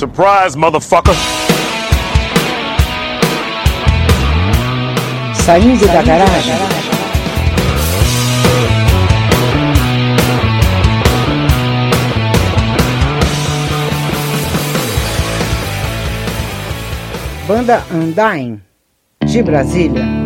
Surprise, motherfucker! Saindo da garagem. Banda Undying, de Brasília.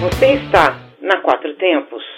Você está na Quatro Tempos.